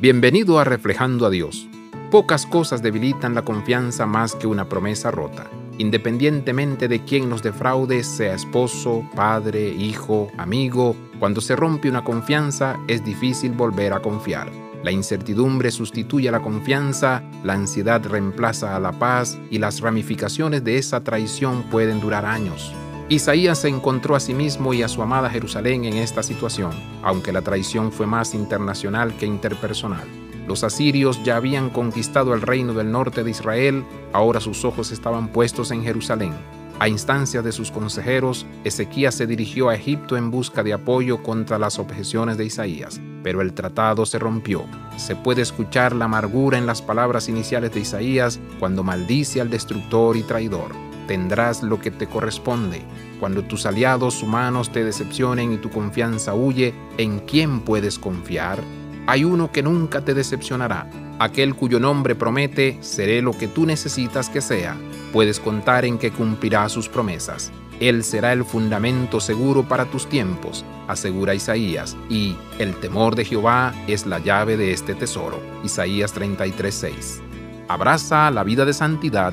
Bienvenido a Reflejando a Dios. Pocas cosas debilitan la confianza más que una promesa rota. Independientemente de quién nos defraude, sea esposo, padre, hijo, amigo, cuando se rompe una confianza es difícil volver a confiar. La incertidumbre sustituye a la confianza, la ansiedad reemplaza a la paz y las ramificaciones de esa traición pueden durar años. Isaías se encontró a sí mismo y a su amada Jerusalén en esta situación, aunque la traición fue más internacional que interpersonal. Los asirios ya habían conquistado el reino del norte de Israel, ahora sus ojos estaban puestos en Jerusalén. A instancia de sus consejeros, Ezequías se dirigió a Egipto en busca de apoyo contra las objeciones de Isaías, pero el tratado se rompió. Se puede escuchar la amargura en las palabras iniciales de Isaías cuando maldice al destructor y traidor tendrás lo que te corresponde. Cuando tus aliados humanos te decepcionen y tu confianza huye, ¿en quién puedes confiar? Hay uno que nunca te decepcionará, aquel cuyo nombre promete, seré lo que tú necesitas que sea. Puedes contar en que cumplirá sus promesas. Él será el fundamento seguro para tus tiempos, asegura Isaías, y el temor de Jehová es la llave de este tesoro. Isaías 33:6. Abraza la vida de santidad